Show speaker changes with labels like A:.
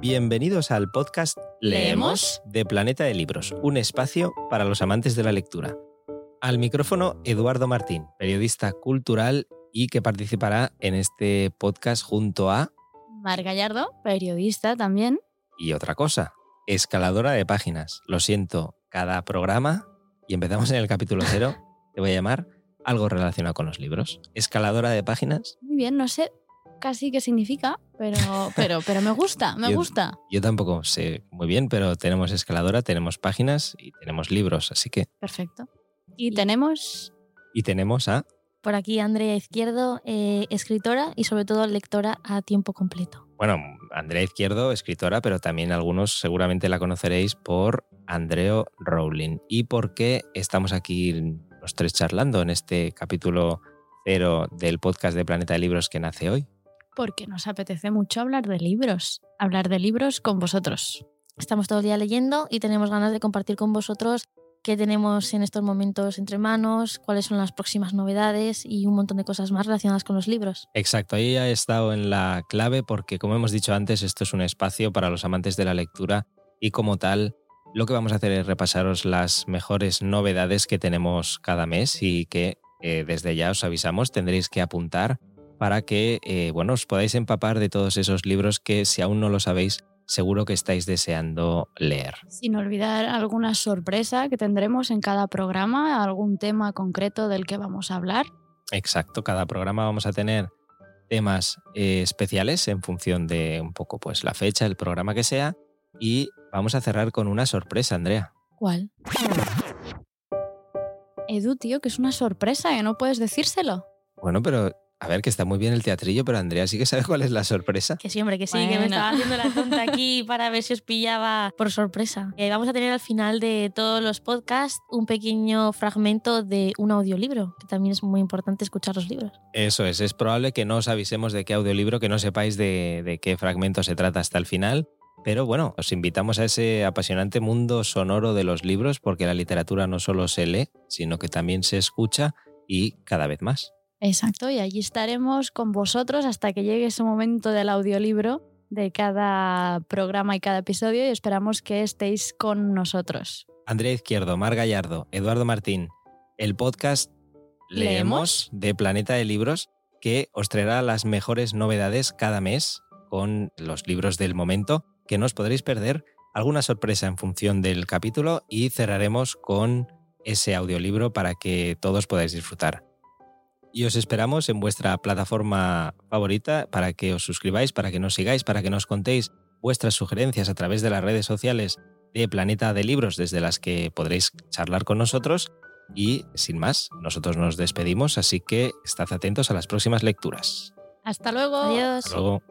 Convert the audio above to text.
A: Bienvenidos al podcast
B: ¿Leemos?
A: de Planeta de Libros, un espacio para los amantes de la lectura. Al micrófono, Eduardo Martín, periodista cultural y que participará en este podcast junto a,
B: Mar Gallardo, periodista también.
A: y otra cosa, escaladora de páginas. Lo siento, cada programa, y empezamos en el capítulo cero, te voy a llamar algo relacionado con los libros. Escaladora de páginas,
B: Muy bien, no sé casi qué significa, pero, pero, pero me gusta, me
A: Yo-
B: gusta.
A: yo tampoco sé muy bien, pero tenemos escaladora, tenemos páginas y tenemos libros, así que...
B: Perfecto. Y tenemos
A: Y tenemos a...
C: Por aquí Andrea Izquierdo, eh, escritora y sobre todo lectora a tiempo completo.
A: Bueno, Andrea Izquierdo, escritora, pero también algunos seguramente la conoceréis por Andreo Rowling. ¿Y por qué estamos aquí los tres charlando en este capítulo cero del podcast de Planeta de Libros que nace hoy?
B: Porque nos apetece mucho hablar de libros, hablar de libros con vosotros.
C: Estamos todo el día leyendo y tenemos ganas de compartir con vosotros qué tenemos en estos momentos entre manos, cuáles son las próximas novedades y un montón de cosas más relacionadas con los libros.
A: Exacto, ahí ha estado en la clave porque, como hemos dicho antes, esto es un espacio para los amantes de la lectura y como tal, lo que vamos a hacer es repasaros las mejores novedades que tenemos cada mes y que eh, desde ya os avisamos tendréis que apuntar para que eh, bueno, os podáis empapar de todos esos libros que si aún no lo sabéis, seguro que estáis deseando leer.
B: Sin olvidar alguna sorpresa que tendremos en cada programa, algún tema concreto del que vamos a hablar.
A: Exacto, cada programa vamos a tener temas eh, especiales en función de un poco pues la fecha, el programa que sea y vamos a cerrar con una sorpresa, Andrea.
C: ¿Cuál?
B: Edu, tío, que es una sorpresa, que no puedes decírselo.
A: Bueno, pero a ver, que está muy bien el teatrillo, pero Andrea sí que sabe cuál es la sorpresa.
C: Que sí, hombre, que sí, que me estaba haciendo la tonta aquí para ver si os pillaba por sorpresa. Eh, vamos a tener al final de todos los podcasts un pequeño fragmento de un audiolibro, que también es muy importante escuchar los libros.
A: Eso es, es probable que no os avisemos de qué audiolibro, que no sepáis de, de qué fragmento se trata hasta el final. Pero bueno, os invitamos a ese apasionante mundo sonoro de los libros, porque la literatura no solo se lee, sino que también se escucha y cada vez más.
B: Exacto, y allí estaremos con vosotros hasta que llegue ese momento del audiolibro de cada programa y cada episodio y esperamos que estéis con nosotros.
A: Andrea Izquierdo, Mar Gallardo, Eduardo Martín, el podcast Leemos de Planeta de Libros que os traerá las mejores novedades cada mes con los libros del momento que no os podréis perder, alguna sorpresa en función del capítulo y cerraremos con ese audiolibro para que todos podáis disfrutar. Y os esperamos en vuestra plataforma favorita para que os suscribáis, para que nos sigáis, para que nos contéis vuestras sugerencias a través de las redes sociales de Planeta de Libros desde las que podréis charlar con nosotros. Y sin más, nosotros nos despedimos, así que estad atentos a las próximas lecturas.
B: Hasta luego.
C: Adiós.
A: Hasta luego.